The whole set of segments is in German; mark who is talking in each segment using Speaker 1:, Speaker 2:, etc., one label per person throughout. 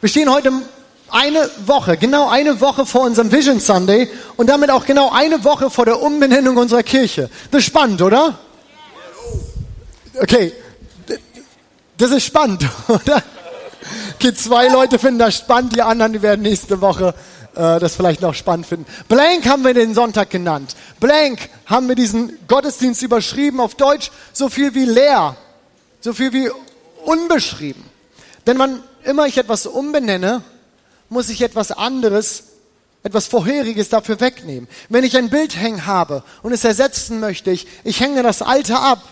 Speaker 1: Wir stehen heute eine Woche, genau eine Woche vor unserem Vision Sunday und damit auch genau eine Woche vor der Umbenennung unserer Kirche. Das ist spannend, oder? Okay, das ist spannend, oder? Okay, zwei Leute finden das spannend, die anderen die werden nächste Woche äh, das vielleicht noch spannend finden. Blank haben wir den Sonntag genannt. Blank haben wir diesen Gottesdienst überschrieben auf Deutsch, so viel wie leer, so viel wie unbeschrieben. Denn wann immer ich etwas umbenenne, muss ich etwas anderes, etwas Vorheriges dafür wegnehmen. Wenn ich ein Bild hängen habe und es ersetzen möchte, ich, ich hänge das alte ab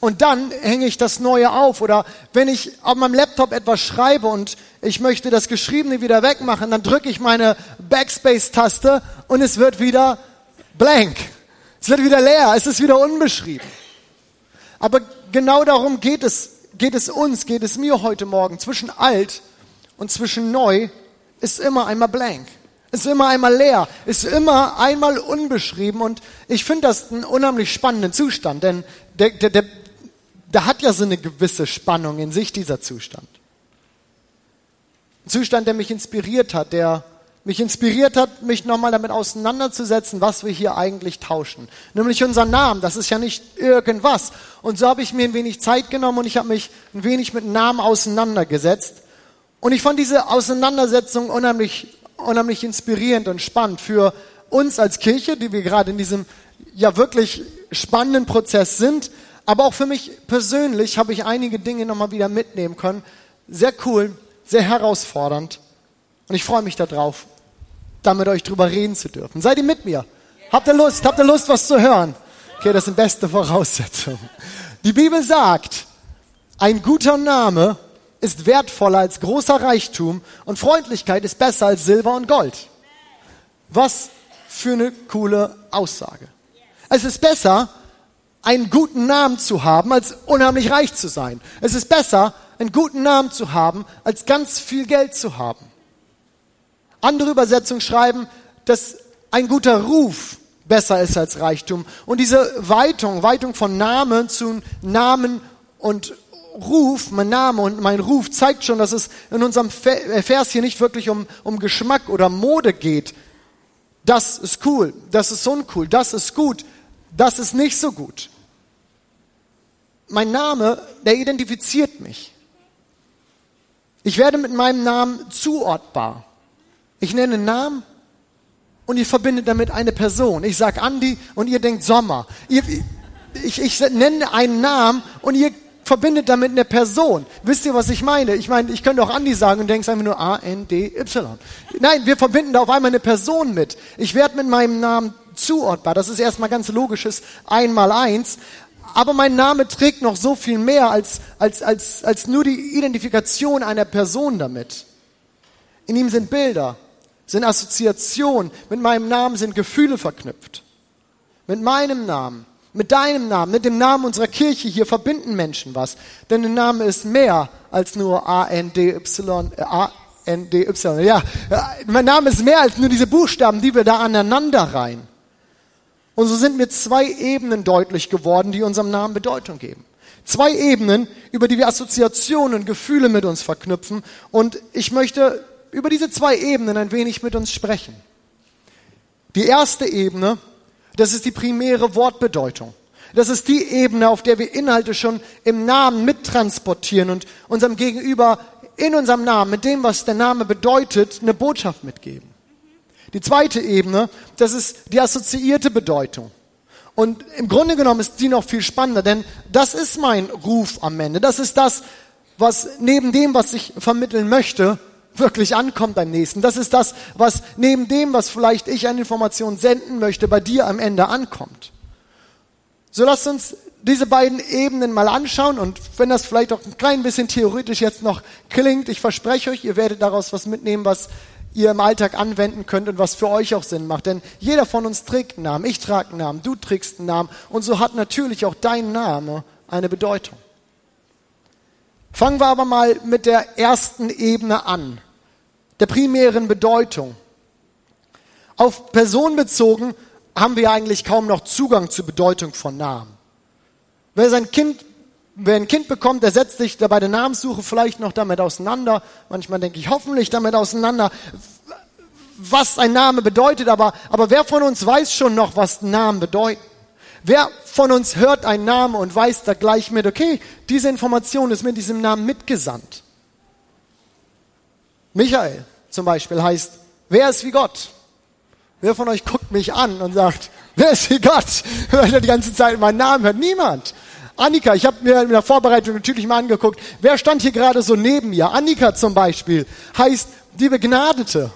Speaker 1: und dann hänge ich das Neue auf. Oder wenn ich auf meinem Laptop etwas schreibe und ich möchte das Geschriebene wieder wegmachen, dann drücke ich meine Backspace-Taste und es wird wieder blank. Es wird wieder leer, es ist wieder unbeschrieben. Aber genau darum geht es, geht es uns, geht es mir heute Morgen. Zwischen alt und zwischen neu ist immer einmal blank. Ist immer einmal leer, ist immer einmal unbeschrieben und ich finde das einen unheimlich spannenden Zustand, denn der, der, der, der hat ja so eine gewisse Spannung in sich, dieser Zustand. Ein Zustand, der mich inspiriert hat, der mich inspiriert hat, mich nochmal damit auseinanderzusetzen, was wir hier eigentlich tauschen. Nämlich unser Namen, das ist ja nicht irgendwas. Und so habe ich mir ein wenig Zeit genommen und ich habe mich ein wenig mit Namen auseinandergesetzt. Und ich fand diese Auseinandersetzung unheimlich, unheimlich inspirierend und spannend für uns als Kirche, die wir gerade in diesem ja wirklich spannenden Prozess sind. Aber auch für mich persönlich habe ich einige Dinge nochmal wieder mitnehmen können. Sehr cool, sehr herausfordernd. Und ich freue mich darauf, da mit euch drüber reden zu dürfen. Seid ihr mit mir? Habt ihr Lust? Habt ihr Lust, was zu hören? Okay, das sind beste Voraussetzungen. Die Bibel sagt, ein guter Name ist wertvoller als großer Reichtum und Freundlichkeit ist besser als Silber und Gold. Was für eine coole Aussage. Es ist besser, einen guten Namen zu haben, als unheimlich reich zu sein. Es ist besser, einen guten Namen zu haben, als ganz viel Geld zu haben. Andere Übersetzungen schreiben, dass ein guter Ruf besser ist als Reichtum. Und diese Weitung, Weitung von Namen zu Namen und Ruf, mein Name und mein Ruf zeigt schon, dass es in unserem äh, Vers hier nicht wirklich um, um Geschmack oder Mode geht. Das ist cool, das ist uncool, das ist gut, das ist nicht so gut. Mein Name, der identifiziert mich. Ich werde mit meinem Namen zuortbar. Ich nenne einen Namen und ihr verbindet damit eine Person. Ich sage Andi und ihr denkt Sommer. Ihr, ich, ich nenne einen Namen und ihr verbindet damit eine Person. Wisst ihr, was ich meine? Ich meine, ich könnte auch Andi sagen und denkst einfach nur A-N-D-Y. Nein, wir verbinden da auf einmal eine Person mit. Ich werde mit meinem Namen zuordbar. Das ist erstmal ganz logisches Einmal-Eins. Aber mein Name trägt noch so viel mehr als, als, als, als nur die Identifikation einer Person damit. In ihm sind Bilder, sind Assoziationen. Mit meinem Namen sind Gefühle verknüpft. Mit meinem Namen mit deinem Namen, mit dem Namen unserer Kirche hier verbinden Menschen was. Denn der Name ist mehr als nur A-N-D-Y, äh, A-N-D-Y. Ja, mein Name ist mehr als nur diese Buchstaben, die wir da aneinander reihen. Und so sind mir zwei Ebenen deutlich geworden, die unserem Namen Bedeutung geben. Zwei Ebenen, über die wir Assoziationen, Gefühle mit uns verknüpfen. Und ich möchte über diese zwei Ebenen ein wenig mit uns sprechen. Die erste Ebene das ist die primäre Wortbedeutung. Das ist die Ebene, auf der wir Inhalte schon im Namen mittransportieren und unserem Gegenüber in unserem Namen, mit dem, was der Name bedeutet, eine Botschaft mitgeben. Die zweite Ebene, das ist die assoziierte Bedeutung. Und im Grunde genommen ist die noch viel spannender, denn das ist mein Ruf am Ende. Das ist das, was neben dem, was ich vermitteln möchte, wirklich ankommt beim nächsten. Das ist das, was neben dem, was vielleicht ich an Informationen senden möchte, bei dir am Ende ankommt. So lasst uns diese beiden Ebenen mal anschauen und wenn das vielleicht auch ein klein bisschen theoretisch jetzt noch klingt, ich verspreche euch, ihr werdet daraus was mitnehmen, was ihr im Alltag anwenden könnt und was für euch auch Sinn macht. Denn jeder von uns trägt einen Namen. Ich trage einen Namen, du trägst einen Namen und so hat natürlich auch dein Name eine Bedeutung. Fangen wir aber mal mit der ersten Ebene an der primären Bedeutung. Auf Person bezogen haben wir eigentlich kaum noch Zugang zur Bedeutung von Namen. Wer sein Kind wer ein Kind bekommt, der setzt sich bei der Namenssuche vielleicht noch damit auseinander. Manchmal denke ich hoffentlich damit auseinander, was ein Name bedeutet. Aber, aber wer von uns weiß schon noch, was Namen bedeuten? Wer von uns hört einen Namen und weiß da gleich mit, okay, diese Information ist mit diesem Namen mitgesandt? Michael zum Beispiel heißt, wer ist wie Gott? Wer von euch guckt mich an und sagt, wer ist wie Gott? Weil er die ganze Zeit meinen Namen hört. Niemand. Annika, ich habe mir in der Vorbereitung natürlich mal angeguckt, wer stand hier gerade so neben mir? Annika zum Beispiel heißt die Begnadete.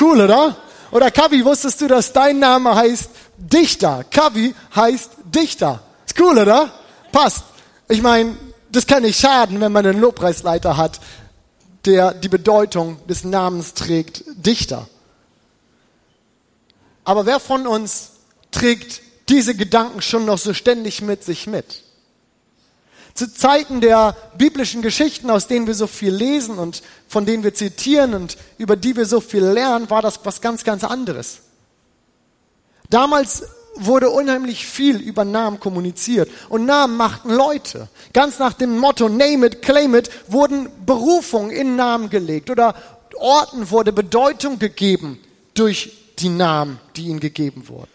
Speaker 1: Cool, oder? Oder Kavi, wusstest du, dass dein Name heißt Dichter? Kavi heißt Dichter. Ist cool, oder? Passt. Ich meine, das kann nicht schaden, wenn man einen Lobpreisleiter hat, der die Bedeutung des Namens trägt, Dichter. Aber wer von uns trägt diese Gedanken schon noch so ständig mit sich mit? Zu Zeiten der biblischen Geschichten, aus denen wir so viel lesen und von denen wir zitieren und über die wir so viel lernen, war das was ganz, ganz anderes. Damals wurde unheimlich viel über Namen kommuniziert und Namen machten Leute. Ganz nach dem Motto Name it, claim it wurden Berufungen in Namen gelegt oder Orten wurde Bedeutung gegeben durch die Namen, die ihnen gegeben wurden.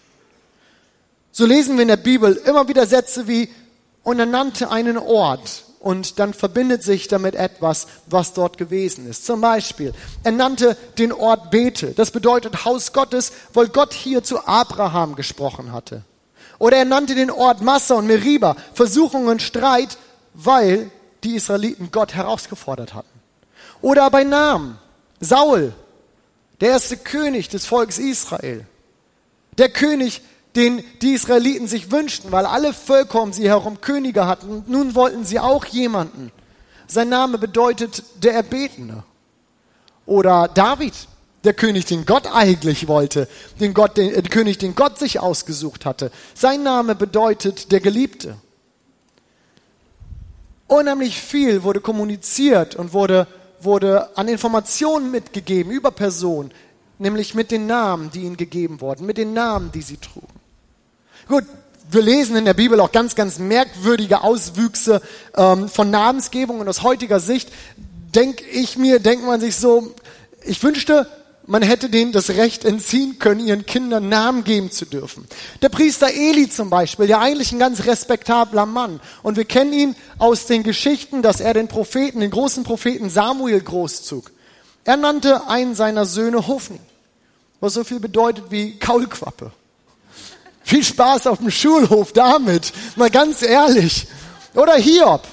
Speaker 1: So lesen wir in der Bibel immer wieder Sätze wie, und er nannte einen Ort und dann verbindet sich damit etwas, was dort gewesen ist. Zum Beispiel, er nannte den Ort Bethel. Das bedeutet Haus Gottes, weil Gott hier zu Abraham gesprochen hatte. Oder er nannte den Ort Massa und Meriba, Versuchung und Streit, weil die Israeliten Gott herausgefordert hatten. Oder bei Namen, Saul, der erste König des Volkes Israel. Der König, den die Israeliten sich wünschten, weil alle Völker um sie herum Könige hatten. Und nun wollten sie auch jemanden. Sein Name bedeutet der Erbetene. Oder David, der König, den Gott eigentlich wollte, den, Gott, den, äh, der König, den Gott sich ausgesucht hatte. Sein Name bedeutet der Geliebte. Unheimlich viel wurde kommuniziert und wurde wurde an Informationen mitgegeben über Personen, nämlich mit den Namen, die ihnen gegeben wurden, mit den Namen, die sie trugen. Gut, wir lesen in der Bibel auch ganz, ganz merkwürdige Auswüchse ähm, von Namensgebung und aus heutiger Sicht denke ich mir, denkt man sich so, ich wünschte, man hätte denen das Recht entziehen können, ihren Kindern Namen geben zu dürfen. Der Priester Eli zum Beispiel, ja eigentlich ein ganz respektabler Mann. Und wir kennen ihn aus den Geschichten, dass er den Propheten, den großen Propheten Samuel großzog. Er nannte einen seiner Söhne Hofni, was so viel bedeutet wie Kaulquappe. Viel Spaß auf dem Schulhof damit, mal ganz ehrlich. Oder Hiob.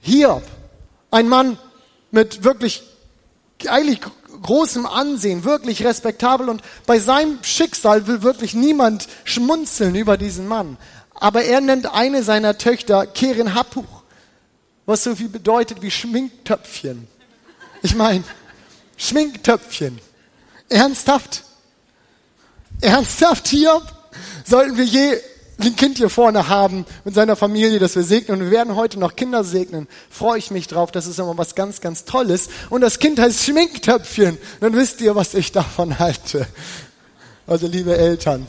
Speaker 1: Hiob, ein Mann mit wirklich eigentlich großem Ansehen, wirklich respektabel und bei seinem Schicksal will wirklich niemand schmunzeln über diesen Mann. Aber er nennt eine seiner Töchter Kerin Happuch, was so viel bedeutet wie Schminktöpfchen. Ich meine, Schminktöpfchen. Ernsthaft? Ernsthaft hier? Sollten wir je ein Kind hier vorne haben mit seiner Familie, dass wir segnen. Und wir werden heute noch Kinder segnen. Freue ich mich drauf. Das ist immer was ganz, ganz Tolles. Und das Kind heißt Schminktöpfchen. Dann wisst ihr, was ich davon halte. Also, liebe Eltern,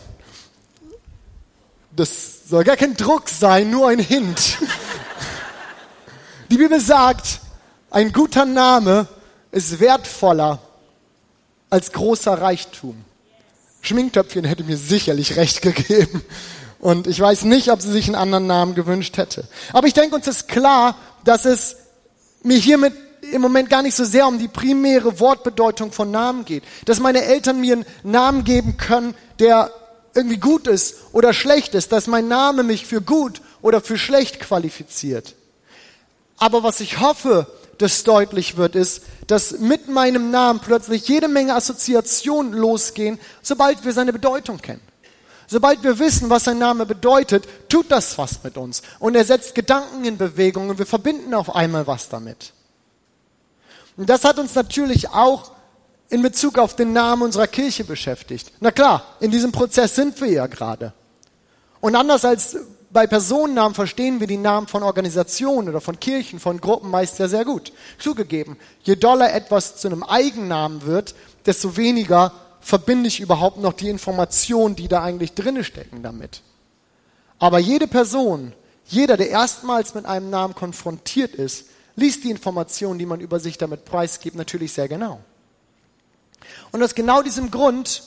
Speaker 1: das soll gar kein Druck sein, nur ein Hint. Die Bibel sagt, ein guter Name ist wertvoller als großer Reichtum. Schminktöpfchen hätte mir sicherlich recht gegeben. Und ich weiß nicht, ob sie sich einen anderen Namen gewünscht hätte. Aber ich denke, uns ist klar, dass es mir hiermit im Moment gar nicht so sehr um die primäre Wortbedeutung von Namen geht. Dass meine Eltern mir einen Namen geben können, der irgendwie gut ist oder schlecht ist. Dass mein Name mich für gut oder für schlecht qualifiziert. Aber was ich hoffe, dass deutlich wird, ist, dass mit meinem Namen plötzlich jede Menge Assoziationen losgehen, sobald wir seine Bedeutung kennen. Sobald wir wissen, was sein Name bedeutet, tut das was mit uns. Und er setzt Gedanken in Bewegung und wir verbinden auf einmal was damit. Und das hat uns natürlich auch in Bezug auf den Namen unserer Kirche beschäftigt. Na klar, in diesem Prozess sind wir ja gerade. Und anders als bei Personennamen verstehen wir die Namen von Organisationen oder von Kirchen, von Gruppen meist ja sehr gut. Zugegeben, je doller etwas zu einem Eigennamen wird, desto weniger verbinde ich überhaupt noch die Informationen, die da eigentlich drinne stecken damit. Aber jede Person Jeder, der erstmals mit einem Namen konfrontiert ist, liest die Informationen, die man über sich damit preisgibt, natürlich sehr genau. Und aus genau diesem Grund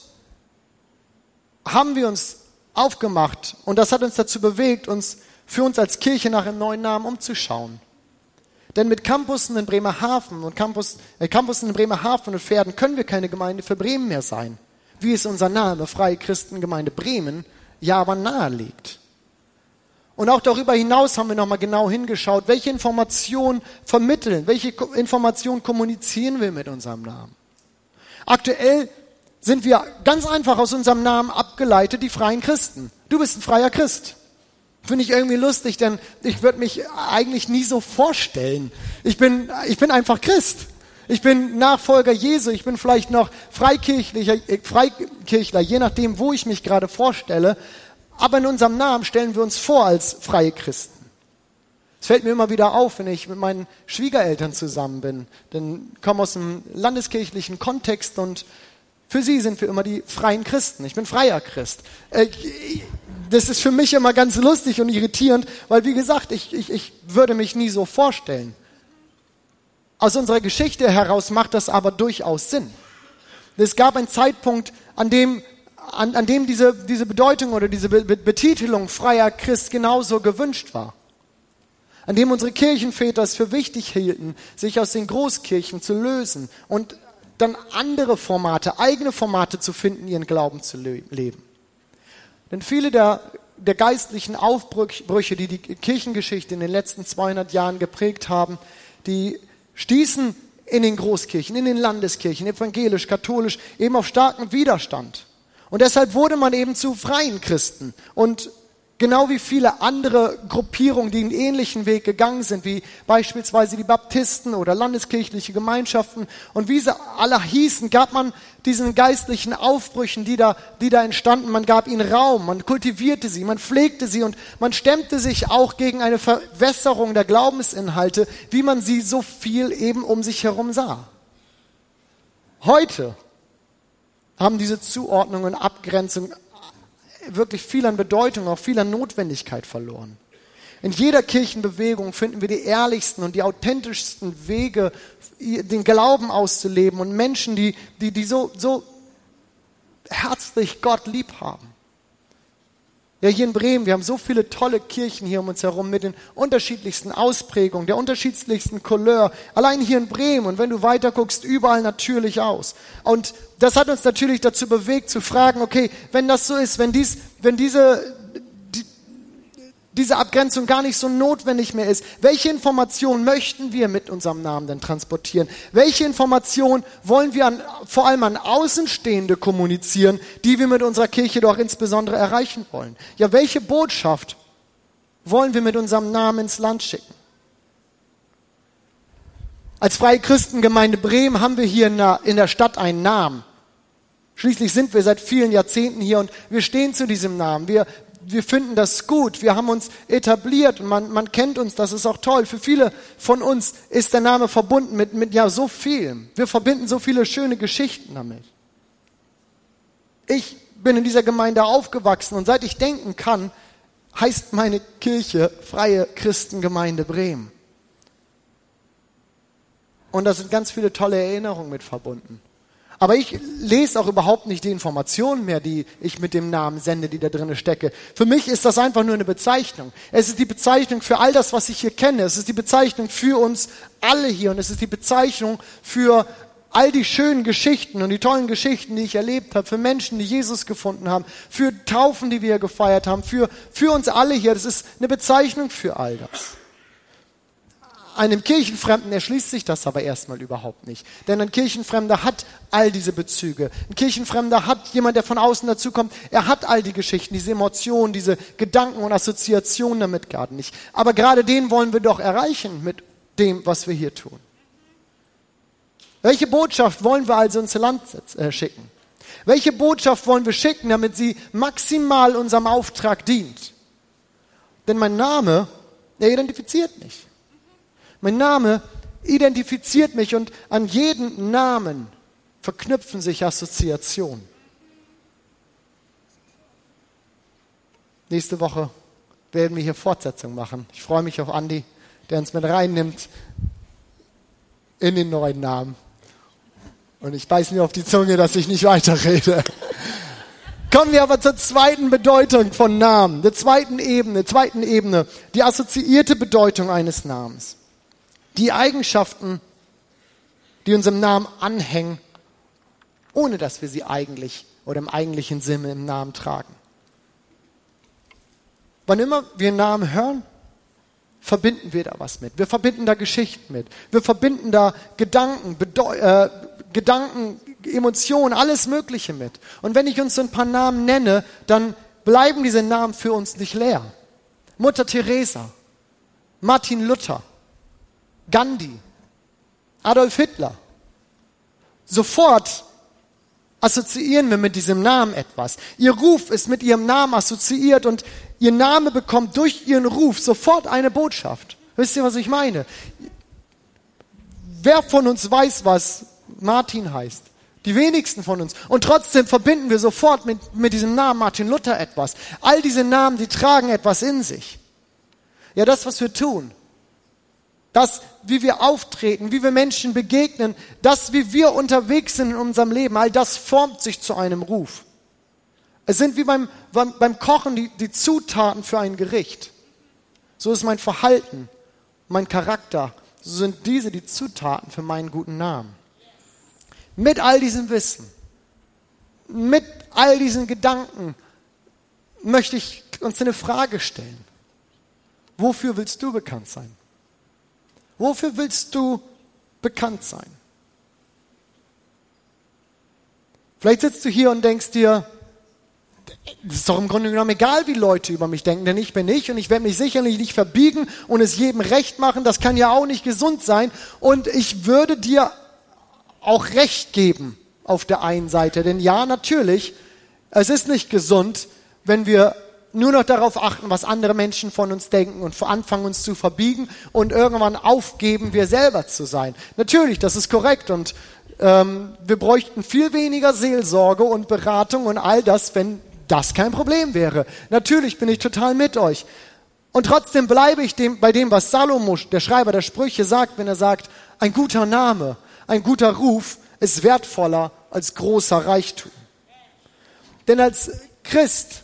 Speaker 1: haben wir uns aufgemacht und das hat uns dazu bewegt, uns für uns als Kirche nach einem neuen Namen umzuschauen. Denn mit Campussen in Bremerhaven und Campus, äh, Campussen in Bremerhaven und Pferden können wir keine Gemeinde für Bremen mehr sein, wie es unser Name Freie Christengemeinde Bremen ja aber nahelegt. Und auch darüber hinaus haben wir nochmal genau hingeschaut, welche Informationen vermitteln, welche Informationen kommunizieren wir mit unserem Namen. Aktuell sind wir ganz einfach aus unserem Namen abgeleitet die freien Christen. Du bist ein freier Christ. Finde ich irgendwie lustig, denn ich würde mich eigentlich nie so vorstellen. Ich bin, ich bin einfach Christ. Ich bin Nachfolger Jesu. Ich bin vielleicht noch Freikirchlicher, äh, Freikirchler, je nachdem, wo ich mich gerade vorstelle. Aber in unserem Namen stellen wir uns vor als freie Christen. Es fällt mir immer wieder auf, wenn ich mit meinen Schwiegereltern zusammen bin. Denn ich komme aus einem landeskirchlichen Kontext und für sie sind wir immer die freien Christen. Ich bin freier Christ. Äh, das ist für mich immer ganz lustig und irritierend, weil wie gesagt, ich, ich, ich würde mich nie so vorstellen. Aus unserer Geschichte heraus macht das aber durchaus Sinn. Es gab einen Zeitpunkt, an dem, an, an dem diese, diese Bedeutung oder diese Betitelung freier Christ genauso gewünscht war. An dem unsere Kirchenväter es für wichtig hielten, sich aus den Großkirchen zu lösen und dann andere Formate, eigene Formate zu finden, ihren Glauben zu leben. Denn viele der, der geistlichen Aufbrüche, die die Kirchengeschichte in den letzten 200 Jahren geprägt haben, die stießen in den Großkirchen, in den Landeskirchen, evangelisch, katholisch, eben auf starken Widerstand. Und deshalb wurde man eben zu freien Christen. Und Genau wie viele andere Gruppierungen, die einen ähnlichen Weg gegangen sind, wie beispielsweise die Baptisten oder landeskirchliche Gemeinschaften und wie sie alle hießen, gab man diesen geistlichen Aufbrüchen, die da, die da entstanden, man gab ihnen Raum, man kultivierte sie, man pflegte sie und man stemmte sich auch gegen eine Verwässerung der Glaubensinhalte, wie man sie so viel eben um sich herum sah. Heute haben diese Zuordnung und Abgrenzung wirklich viel an Bedeutung, auch viel an Notwendigkeit verloren. In jeder Kirchenbewegung finden wir die ehrlichsten und die authentischsten Wege, den Glauben auszuleben und Menschen, die, die, die so, so herzlich Gott lieb haben. Ja, hier in Bremen, wir haben so viele tolle Kirchen hier um uns herum mit den unterschiedlichsten Ausprägungen, der unterschiedlichsten Couleur. Allein hier in Bremen und wenn du weiter guckst, überall natürlich aus. Und das hat uns natürlich dazu bewegt zu fragen, okay, wenn das so ist, wenn dies, wenn diese, diese Abgrenzung gar nicht so notwendig mehr ist. Welche Informationen möchten wir mit unserem Namen denn transportieren? Welche Informationen wollen wir an, vor allem an Außenstehende kommunizieren, die wir mit unserer Kirche doch insbesondere erreichen wollen? Ja, welche Botschaft wollen wir mit unserem Namen ins Land schicken? Als Freie Christengemeinde Bremen haben wir hier in der Stadt einen Namen. Schließlich sind wir seit vielen Jahrzehnten hier und wir stehen zu diesem Namen. Wir, wir finden das gut, wir haben uns etabliert und man, man kennt uns, das ist auch toll. Für viele von uns ist der Name verbunden mit, mit ja so viel. Wir verbinden so viele schöne Geschichten damit. Ich bin in dieser Gemeinde aufgewachsen und seit ich denken kann, heißt meine Kirche Freie Christengemeinde Bremen. Und da sind ganz viele tolle Erinnerungen mit verbunden. Aber ich lese auch überhaupt nicht die Informationen mehr, die ich mit dem Namen sende, die da drinnen stecke. Für mich ist das einfach nur eine Bezeichnung. Es ist die Bezeichnung für all das, was ich hier kenne. Es ist die Bezeichnung für uns alle hier und es ist die Bezeichnung für all die schönen Geschichten und die tollen Geschichten, die ich erlebt habe, für Menschen, die Jesus gefunden haben, für Taufen, die wir gefeiert haben, für, für uns alle hier. Das ist eine Bezeichnung für all das. Einem Kirchenfremden erschließt sich das aber erstmal überhaupt nicht. Denn ein Kirchenfremder hat all diese Bezüge. Ein Kirchenfremder hat jemand, der von außen dazukommt. Er hat all die Geschichten, diese Emotionen, diese Gedanken und Assoziationen damit gar nicht. Aber gerade den wollen wir doch erreichen mit dem, was wir hier tun. Welche Botschaft wollen wir also ins Land äh, schicken? Welche Botschaft wollen wir schicken, damit sie maximal unserem Auftrag dient? Denn mein Name, der identifiziert mich. Mein Name identifiziert mich und an jeden Namen verknüpfen sich Assoziationen. Nächste Woche werden wir hier Fortsetzung machen. Ich freue mich auf Andi, der uns mit reinnimmt in den neuen Namen. Und ich beiß mir auf die Zunge, dass ich nicht weiterrede. Kommen wir aber zur zweiten Bedeutung von Namen, der zweiten Ebene, zweiten Ebene, die assoziierte Bedeutung eines Namens. Die Eigenschaften, die unserem Namen anhängen, ohne dass wir sie eigentlich oder im eigentlichen Sinne im Namen tragen. Wann immer wir einen Namen hören, verbinden wir da was mit. Wir verbinden da Geschichten mit. Wir verbinden da Gedanken, Bedeu äh, Gedanken, Emotionen, alles Mögliche mit. Und wenn ich uns so ein paar Namen nenne, dann bleiben diese Namen für uns nicht leer. Mutter Teresa, Martin Luther, Gandhi, Adolf Hitler. Sofort assoziieren wir mit diesem Namen etwas. Ihr Ruf ist mit ihrem Namen assoziiert und ihr Name bekommt durch ihren Ruf sofort eine Botschaft. Wisst ihr, was ich meine? Wer von uns weiß, was Martin heißt? Die wenigsten von uns. Und trotzdem verbinden wir sofort mit, mit diesem Namen Martin Luther etwas. All diese Namen, die tragen etwas in sich. Ja, das, was wir tun, das, wie wir auftreten, wie wir Menschen begegnen, das, wie wir unterwegs sind in unserem Leben, all das formt sich zu einem Ruf. Es sind wie beim, beim, beim Kochen die, die Zutaten für ein Gericht. So ist mein Verhalten, mein Charakter, so sind diese die Zutaten für meinen guten Namen. Mit all diesem Wissen, mit all diesen Gedanken möchte ich uns eine Frage stellen. Wofür willst du bekannt sein? Wofür willst du bekannt sein? Vielleicht sitzt du hier und denkst dir, es ist doch im Grunde genommen egal, wie Leute über mich denken, denn ich bin ich und ich werde mich sicherlich nicht verbiegen und es jedem recht machen. Das kann ja auch nicht gesund sein. Und ich würde dir auch recht geben auf der einen Seite. Denn ja, natürlich, es ist nicht gesund, wenn wir nur noch darauf achten, was andere Menschen von uns denken und anfangen uns zu verbiegen und irgendwann aufgeben, wir selber zu sein. Natürlich, das ist korrekt und ähm, wir bräuchten viel weniger Seelsorge und Beratung und all das, wenn das kein Problem wäre. Natürlich bin ich total mit euch. Und trotzdem bleibe ich dem, bei dem, was Salomo, der Schreiber der Sprüche, sagt, wenn er sagt, ein guter Name, ein guter Ruf ist wertvoller als großer Reichtum. Denn als Christ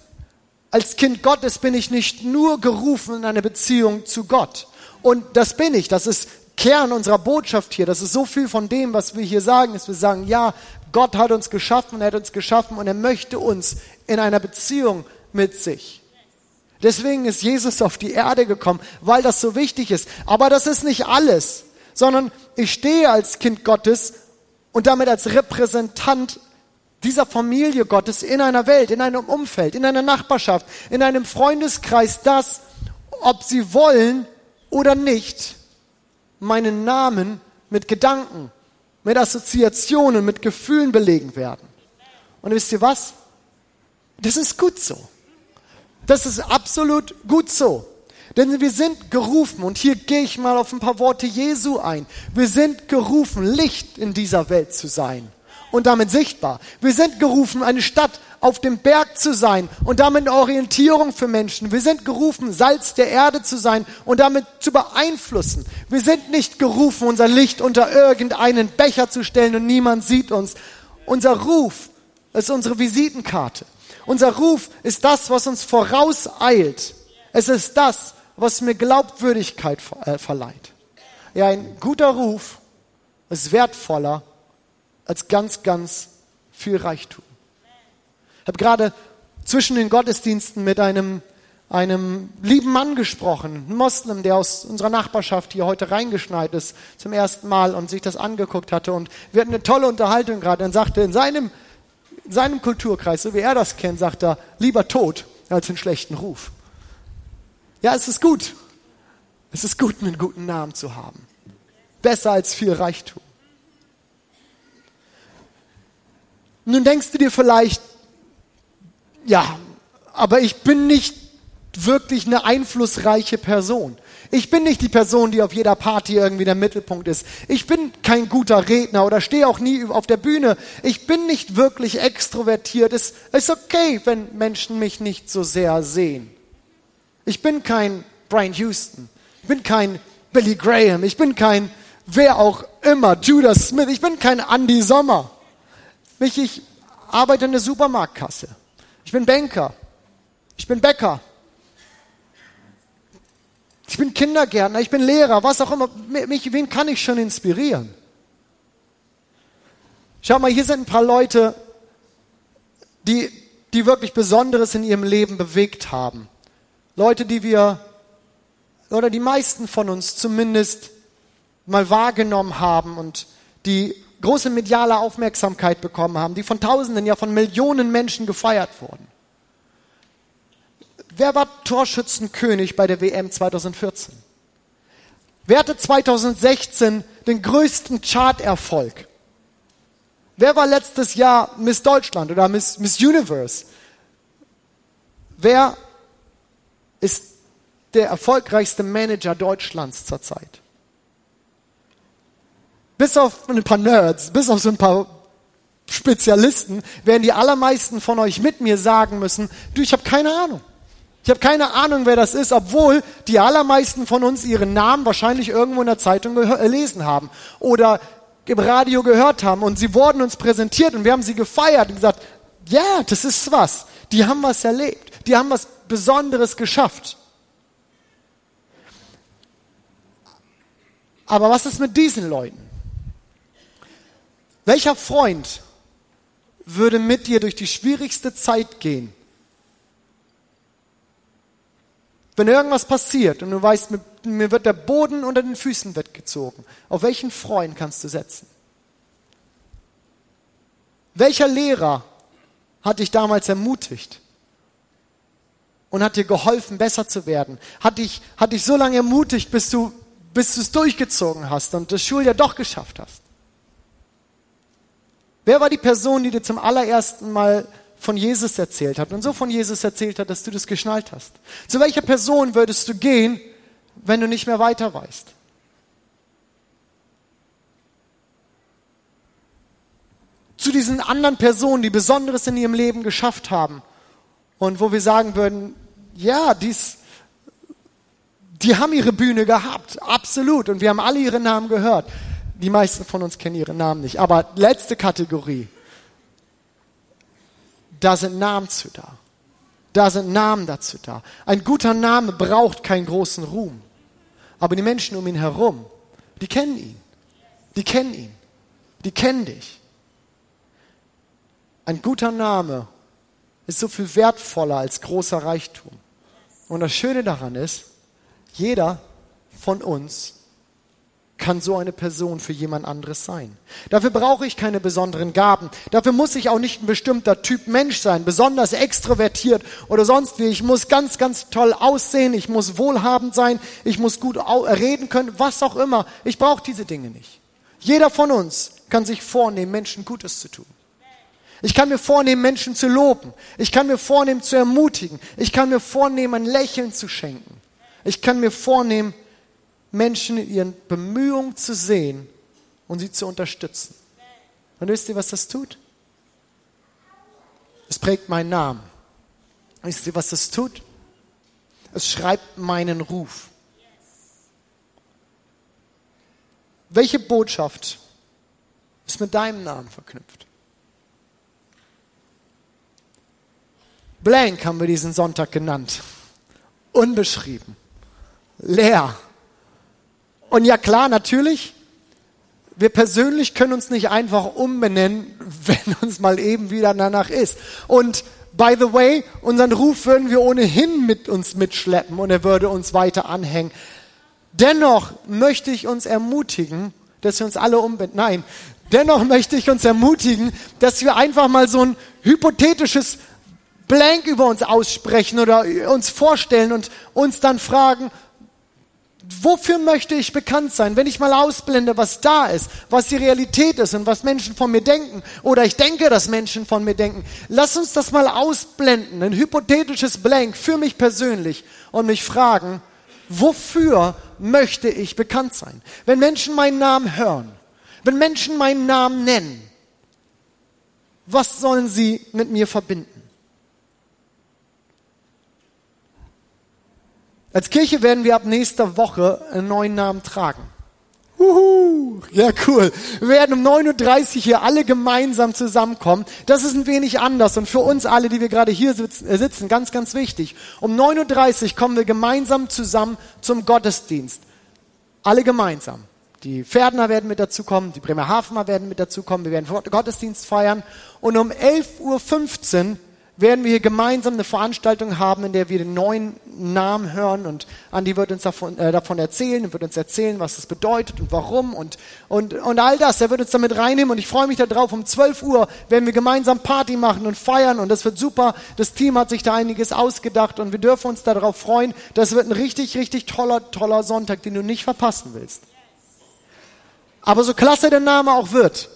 Speaker 1: als Kind Gottes bin ich nicht nur gerufen in eine Beziehung zu Gott. Und das bin ich. Das ist Kern unserer Botschaft hier. Das ist so viel von dem, was wir hier sagen, dass wir sagen, ja, Gott hat uns geschaffen, er hat uns geschaffen und er möchte uns in einer Beziehung mit sich. Deswegen ist Jesus auf die Erde gekommen, weil das so wichtig ist. Aber das ist nicht alles, sondern ich stehe als Kind Gottes und damit als Repräsentant dieser Familie Gottes in einer Welt, in einem Umfeld, in einer Nachbarschaft, in einem Freundeskreis, das, ob sie wollen oder nicht, meinen Namen mit Gedanken, mit Assoziationen, mit Gefühlen belegen werden. Und wisst ihr was? Das ist gut so. Das ist absolut gut so. Denn wir sind gerufen, und hier gehe ich mal auf ein paar Worte Jesu ein, wir sind gerufen, Licht in dieser Welt zu sein und damit sichtbar. Wir sind gerufen, eine Stadt auf dem Berg zu sein und damit eine Orientierung für Menschen. Wir sind gerufen, Salz der Erde zu sein und damit zu beeinflussen. Wir sind nicht gerufen, unser Licht unter irgendeinen Becher zu stellen und niemand sieht uns. Unser Ruf ist unsere Visitenkarte. Unser Ruf ist das, was uns vorauseilt. Es ist das, was mir Glaubwürdigkeit äh, verleiht. Ja, ein guter Ruf ist wertvoller als ganz, ganz viel Reichtum. Ich habe gerade zwischen den Gottesdiensten mit einem, einem lieben Mann gesprochen, ein Moslem, der aus unserer Nachbarschaft hier heute reingeschneit ist zum ersten Mal und sich das angeguckt hatte. Und wir hatten eine tolle Unterhaltung gerade. Dann sagte in seinem, in seinem Kulturkreis, so wie er das kennt, sagt er, lieber tot als einen schlechten Ruf. Ja, es ist gut. Es ist gut, einen guten Namen zu haben. Besser als viel Reichtum. Nun denkst du dir vielleicht, ja, aber ich bin nicht wirklich eine einflussreiche Person. Ich bin nicht die Person, die auf jeder Party irgendwie der Mittelpunkt ist. Ich bin kein guter Redner oder stehe auch nie auf der Bühne. Ich bin nicht wirklich extrovertiert. Es ist okay, wenn Menschen mich nicht so sehr sehen. Ich bin kein Brian Houston. Ich bin kein Billy Graham. Ich bin kein wer auch immer, Judas Smith. Ich bin kein Andy Sommer. Ich arbeite in der Supermarktkasse. Ich bin Banker. Ich bin Bäcker. Ich bin Kindergärtner. Ich bin Lehrer. Was auch immer. Mich, wen kann ich schon inspirieren? Schau mal, hier sind ein paar Leute, die, die wirklich Besonderes in ihrem Leben bewegt haben. Leute, die wir, oder die meisten von uns zumindest mal wahrgenommen haben und die große mediale Aufmerksamkeit bekommen haben, die von Tausenden, ja von Millionen Menschen gefeiert wurden. Wer war Torschützenkönig bei der WM 2014? Wer hatte 2016 den größten Charterfolg? Wer war letztes Jahr Miss Deutschland oder Miss, Miss Universe? Wer ist der erfolgreichste Manager Deutschlands zurzeit? Bis auf ein paar Nerds, bis auf so ein paar Spezialisten, werden die allermeisten von euch mit mir sagen müssen, du, ich habe keine Ahnung. Ich habe keine Ahnung, wer das ist, obwohl die allermeisten von uns ihren Namen wahrscheinlich irgendwo in der Zeitung gelesen haben oder im Radio gehört haben und sie wurden uns präsentiert und wir haben sie gefeiert und gesagt, ja, das ist was. Die haben was erlebt. Die haben was Besonderes geschafft. Aber was ist mit diesen Leuten? Welcher Freund würde mit dir durch die schwierigste Zeit gehen? Wenn irgendwas passiert und du weißt, mir wird der Boden unter den Füßen weggezogen, auf welchen Freund kannst du setzen? Welcher Lehrer hat dich damals ermutigt und hat dir geholfen, besser zu werden? Hat dich, hat dich so lange ermutigt, bis du, bis du es durchgezogen hast und das Schuljahr doch geschafft hast? Wer war die Person, die dir zum allerersten Mal von Jesus erzählt hat und so von Jesus erzählt hat, dass du das geschnallt hast? Zu welcher Person würdest du gehen, wenn du nicht mehr weiter weißt? Zu diesen anderen Personen, die Besonderes in ihrem Leben geschafft haben und wo wir sagen würden, ja, dies, die haben ihre Bühne gehabt, absolut, und wir haben alle ihre Namen gehört. Die meisten von uns kennen ihre Namen nicht. Aber letzte Kategorie. Da sind Namen zu da. Da sind Namen dazu da. Ein guter Name braucht keinen großen Ruhm. Aber die Menschen um ihn herum, die kennen ihn. Die kennen ihn. Die kennen dich. Ein guter Name ist so viel wertvoller als großer Reichtum. Und das Schöne daran ist, jeder von uns kann so eine Person für jemand anderes sein. Dafür brauche ich keine besonderen Gaben. Dafür muss ich auch nicht ein bestimmter Typ Mensch sein, besonders extrovertiert oder sonst wie. Ich muss ganz, ganz toll aussehen, ich muss wohlhabend sein, ich muss gut reden können, was auch immer. Ich brauche diese Dinge nicht. Jeder von uns kann sich vornehmen, Menschen Gutes zu tun. Ich kann mir vornehmen, Menschen zu loben. Ich kann mir vornehmen, zu ermutigen. Ich kann mir vornehmen, ein Lächeln zu schenken. Ich kann mir vornehmen, Menschen in ihren Bemühungen zu sehen und sie zu unterstützen. Und wisst ihr, was das tut? Es prägt meinen Namen. Wisst ihr, was das tut? Es schreibt meinen Ruf. Welche Botschaft ist mit deinem Namen verknüpft? Blank haben wir diesen Sonntag genannt. Unbeschrieben. Leer. Und ja klar, natürlich, wir persönlich können uns nicht einfach umbenennen, wenn uns mal eben wieder danach ist. Und by the way, unseren Ruf würden wir ohnehin mit uns mitschleppen und er würde uns weiter anhängen. Dennoch möchte ich uns ermutigen, dass wir uns alle umbenennen. Nein, dennoch möchte ich uns ermutigen, dass wir einfach mal so ein hypothetisches Blank über uns aussprechen oder uns vorstellen und uns dann fragen, wofür möchte ich bekannt sein, wenn ich mal ausblende, was da ist, was die Realität ist und was Menschen von mir denken oder ich denke, dass Menschen von mir denken. Lass uns das mal ausblenden, ein hypothetisches Blank für mich persönlich und mich fragen, wofür möchte ich bekannt sein? Wenn Menschen meinen Namen hören, wenn Menschen meinen Namen nennen, was sollen sie mit mir verbinden? Als Kirche werden wir ab nächster Woche einen neuen Namen tragen. Uhu, ja cool. Wir werden um 9.30 Uhr hier alle gemeinsam zusammenkommen. Das ist ein wenig anders und für uns alle, die wir gerade hier äh, sitzen, ganz, ganz wichtig. Um 9.30 Uhr kommen wir gemeinsam zusammen zum Gottesdienst. Alle gemeinsam. Die Pferdner werden mit dazukommen, die Bremerhavener werden mit dazukommen, wir werden Gottesdienst feiern und um 11.15 Uhr werden wir hier gemeinsam eine Veranstaltung haben, in der wir den neuen Namen hören und Andi wird uns davon, äh, davon erzählen und wird uns erzählen, was das bedeutet und warum und, und, und all das. Er wird uns damit reinnehmen und ich freue mich darauf. Um 12 Uhr werden wir gemeinsam Party machen und feiern und das wird super. Das Team hat sich da einiges ausgedacht und wir dürfen uns darauf freuen. Das wird ein richtig, richtig toller, toller Sonntag, den du nicht verpassen willst. Aber so klasse der Name auch wird,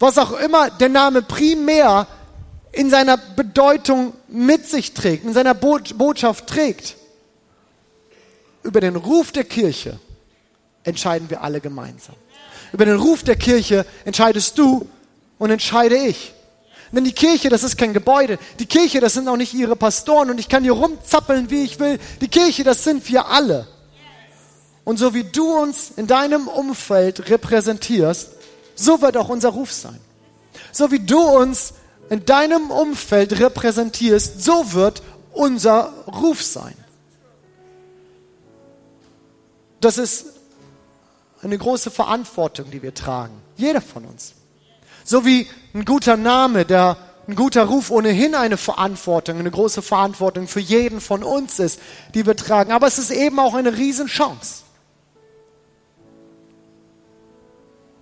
Speaker 1: was auch immer der Name primär in seiner Bedeutung mit sich trägt, in seiner Botschaft trägt. Über den Ruf der Kirche entscheiden wir alle gemeinsam. Über den Ruf der Kirche entscheidest du und entscheide ich. Denn die Kirche, das ist kein Gebäude. Die Kirche, das sind auch nicht ihre Pastoren und ich kann hier rumzappeln, wie ich will. Die Kirche, das sind wir alle. Und so wie du uns in deinem Umfeld repräsentierst, so wird auch unser Ruf sein. So wie du uns in deinem Umfeld repräsentierst, so wird unser Ruf sein. Das ist eine große Verantwortung, die wir tragen. Jeder von uns. So wie ein guter Name, der ein guter Ruf ohnehin eine Verantwortung, eine große Verantwortung für jeden von uns ist, die wir tragen. Aber es ist eben auch eine Riesenchance.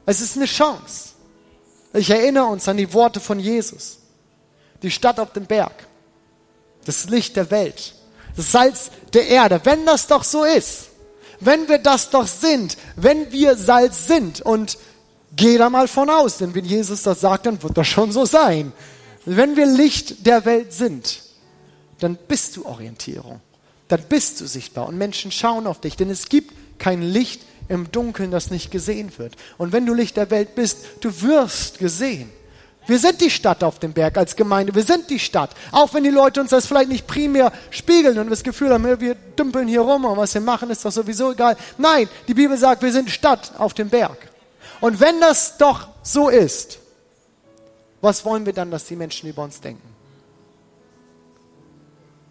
Speaker 1: Es ist eine Chance. Ich erinnere uns an die Worte von Jesus die Stadt auf dem Berg, das Licht der Welt, das Salz der Erde. Wenn das doch so ist, wenn wir das doch sind, wenn wir Salz sind und geh da mal von aus, denn wenn Jesus das sagt, dann wird das schon so sein. Wenn wir Licht der Welt sind, dann bist du Orientierung, dann bist du sichtbar und Menschen schauen auf dich, denn es gibt kein Licht im Dunkeln, das nicht gesehen wird. Und wenn du Licht der Welt bist, du wirst gesehen. Wir sind die Stadt auf dem Berg als Gemeinde. Wir sind die Stadt. Auch wenn die Leute uns das vielleicht nicht primär spiegeln und wir das Gefühl haben, wir dümpeln hier rum und was wir machen, ist doch sowieso egal. Nein, die Bibel sagt, wir sind Stadt auf dem Berg. Und wenn das doch so ist, was wollen wir dann, dass die Menschen über uns denken?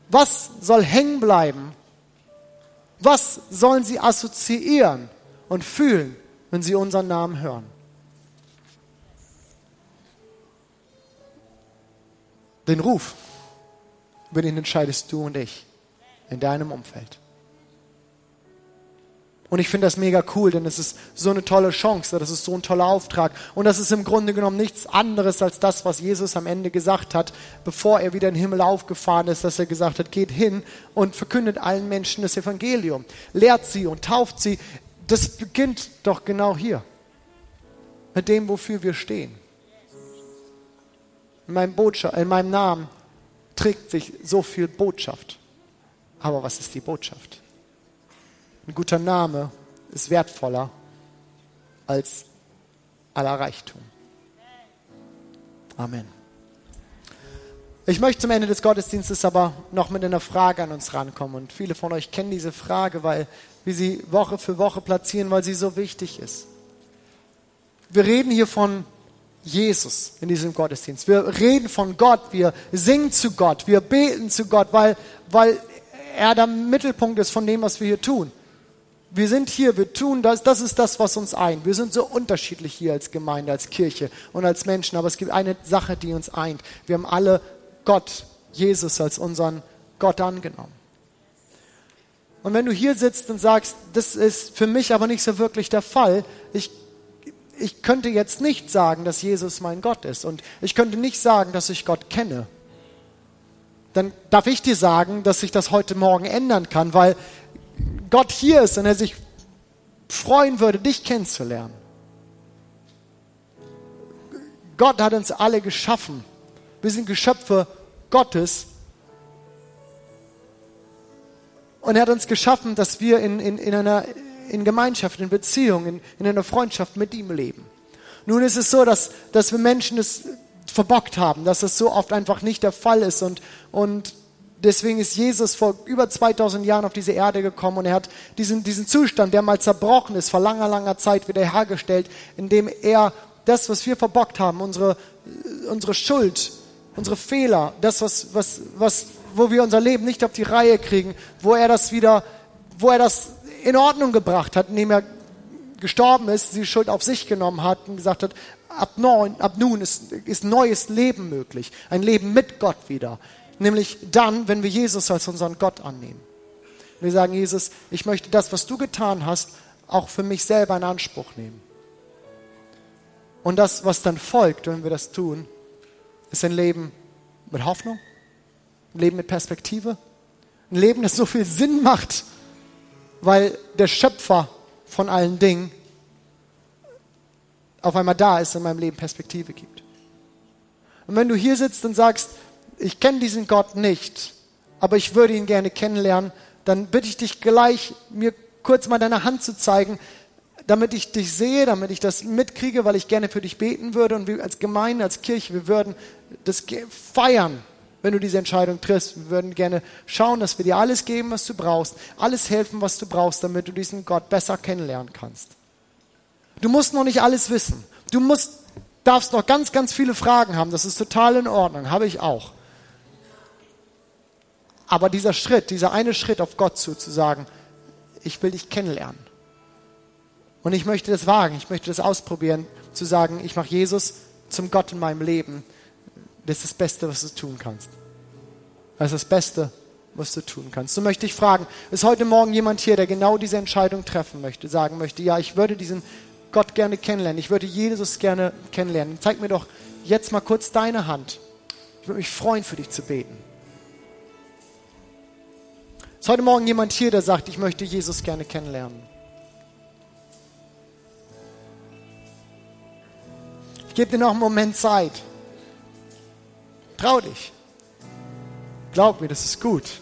Speaker 1: Was soll hängen bleiben? Was sollen sie assoziieren und fühlen, wenn sie unseren Namen hören? Den Ruf, über den entscheidest du und ich in deinem Umfeld. Und ich finde das mega cool, denn es ist so eine tolle Chance, das ist so ein toller Auftrag. Und das ist im Grunde genommen nichts anderes als das, was Jesus am Ende gesagt hat, bevor er wieder in den Himmel aufgefahren ist, dass er gesagt hat, geht hin und verkündet allen Menschen das Evangelium, lehrt sie und tauft sie. Das beginnt doch genau hier, mit dem, wofür wir stehen in meinem, Botschaft, in meinem Namen trägt sich so viel Botschaft. Aber was ist die Botschaft? Ein guter Name ist wertvoller als aller Reichtum. Amen. Ich möchte zum Ende des Gottesdienstes aber noch mit einer Frage an uns rankommen. Und viele von euch kennen diese Frage, weil wir sie Woche für Woche platzieren, weil sie so wichtig ist. Wir reden hier von Jesus in diesem Gottesdienst. Wir reden von Gott, wir singen zu Gott, wir beten zu Gott, weil, weil er der Mittelpunkt ist von dem, was wir hier tun. Wir sind hier, wir tun das, das ist das, was uns eint. Wir sind so unterschiedlich hier als Gemeinde, als Kirche und als Menschen, aber es gibt eine Sache, die uns eint. Wir haben alle Gott, Jesus als unseren Gott angenommen. Und wenn du hier sitzt und sagst, das ist für mich aber nicht so wirklich der Fall, ich ich könnte jetzt nicht sagen, dass Jesus mein Gott ist und ich könnte nicht sagen, dass ich Gott kenne. Dann darf ich dir sagen, dass sich das heute Morgen ändern kann, weil Gott hier ist und er sich freuen würde, dich kennenzulernen. Gott hat uns alle geschaffen. Wir sind Geschöpfe Gottes. Und er hat uns geschaffen, dass wir in, in, in einer in Gemeinschaft, in Beziehung, in, in einer Freundschaft mit ihm leben. Nun ist es so, dass, dass wir Menschen es verbockt haben, dass es so oft einfach nicht der Fall ist und, und Deswegen ist Jesus vor über 2000 Jahren auf diese Erde gekommen und er hat diesen, diesen Zustand, der mal zerbrochen ist, vor langer, langer Zeit wiederhergestellt, indem er das, was wir verbockt haben, unsere, unsere Schuld, unsere Fehler, das, was, was, was, wo wir unser Leben nicht auf die Reihe kriegen, wo er das wieder, wo er das in Ordnung gebracht hat, indem er gestorben ist, die Schuld auf sich genommen hat und gesagt hat, ab, neun, ab nun ist, ist neues Leben möglich, ein Leben mit Gott wieder. Nämlich dann, wenn wir Jesus als unseren Gott annehmen. Wir sagen, Jesus, ich möchte das, was du getan hast, auch für mich selber in Anspruch nehmen. Und das, was dann folgt, wenn wir das tun, ist ein Leben mit Hoffnung, ein Leben mit Perspektive, ein Leben, das so viel Sinn macht, weil der Schöpfer von allen Dingen auf einmal da ist in meinem Leben Perspektive gibt. Und wenn du hier sitzt und sagst, ich kenne diesen Gott nicht, aber ich würde ihn gerne kennenlernen, dann bitte ich dich gleich, mir kurz mal deine Hand zu zeigen, damit ich dich sehe, damit ich das mitkriege, weil ich gerne für dich beten würde und wir als Gemeinde, als Kirche, wir würden das feiern, wenn du diese Entscheidung triffst. Wir würden gerne schauen, dass wir dir alles geben, was du brauchst, alles helfen, was du brauchst, damit du diesen Gott besser kennenlernen kannst. Du musst noch nicht alles wissen. Du musst, darfst noch ganz, ganz viele Fragen haben. Das ist total in Ordnung. Habe ich auch. Aber dieser Schritt, dieser eine Schritt auf Gott zu, zu sagen, ich will dich kennenlernen. Und ich möchte das wagen, ich möchte das ausprobieren, zu sagen, ich mache Jesus zum Gott in meinem Leben. Das ist das Beste, was du tun kannst. Das ist das Beste, was du tun kannst. So möchte ich fragen, ist heute Morgen jemand hier, der genau diese Entscheidung treffen möchte, sagen möchte, ja, ich würde diesen Gott gerne kennenlernen, ich würde Jesus gerne kennenlernen. Zeig mir doch jetzt mal kurz deine Hand. Ich würde mich freuen, für dich zu beten. Ist heute Morgen jemand hier, der sagt, ich möchte Jesus gerne kennenlernen? Ich gebe dir noch einen Moment Zeit. Trau dich. Glaub mir, das ist gut.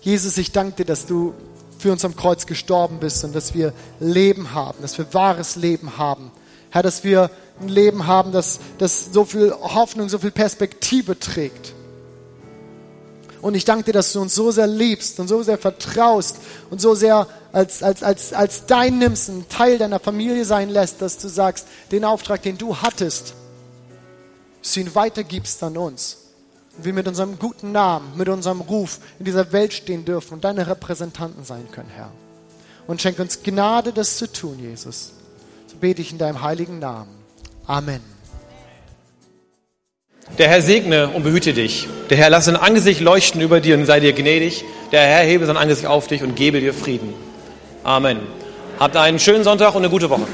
Speaker 1: Jesus, ich danke dir, dass du für uns am Kreuz gestorben bist und dass wir Leben haben, dass wir wahres Leben haben. Herr, dass wir ein Leben haben, das, das so viel Hoffnung, so viel Perspektive trägt. Und ich danke dir, dass du uns so sehr liebst und so sehr vertraust und so sehr als, als, als, als dein nimmst, ein Teil deiner Familie sein lässt, dass du sagst, den Auftrag, den du hattest, dass du ihn weitergibst an uns. Und wir mit unserem guten Namen, mit unserem Ruf in dieser Welt stehen dürfen und deine Repräsentanten sein können, Herr. Und schenke uns Gnade, das zu tun, Jesus. So bete ich in deinem heiligen Namen. Amen.
Speaker 2: Der Herr segne und behüte dich. Der Herr lasse sein Angesicht leuchten über dir und sei dir gnädig. Der Herr hebe sein Angesicht auf dich und gebe dir Frieden. Amen. Habt einen schönen Sonntag und eine gute Woche.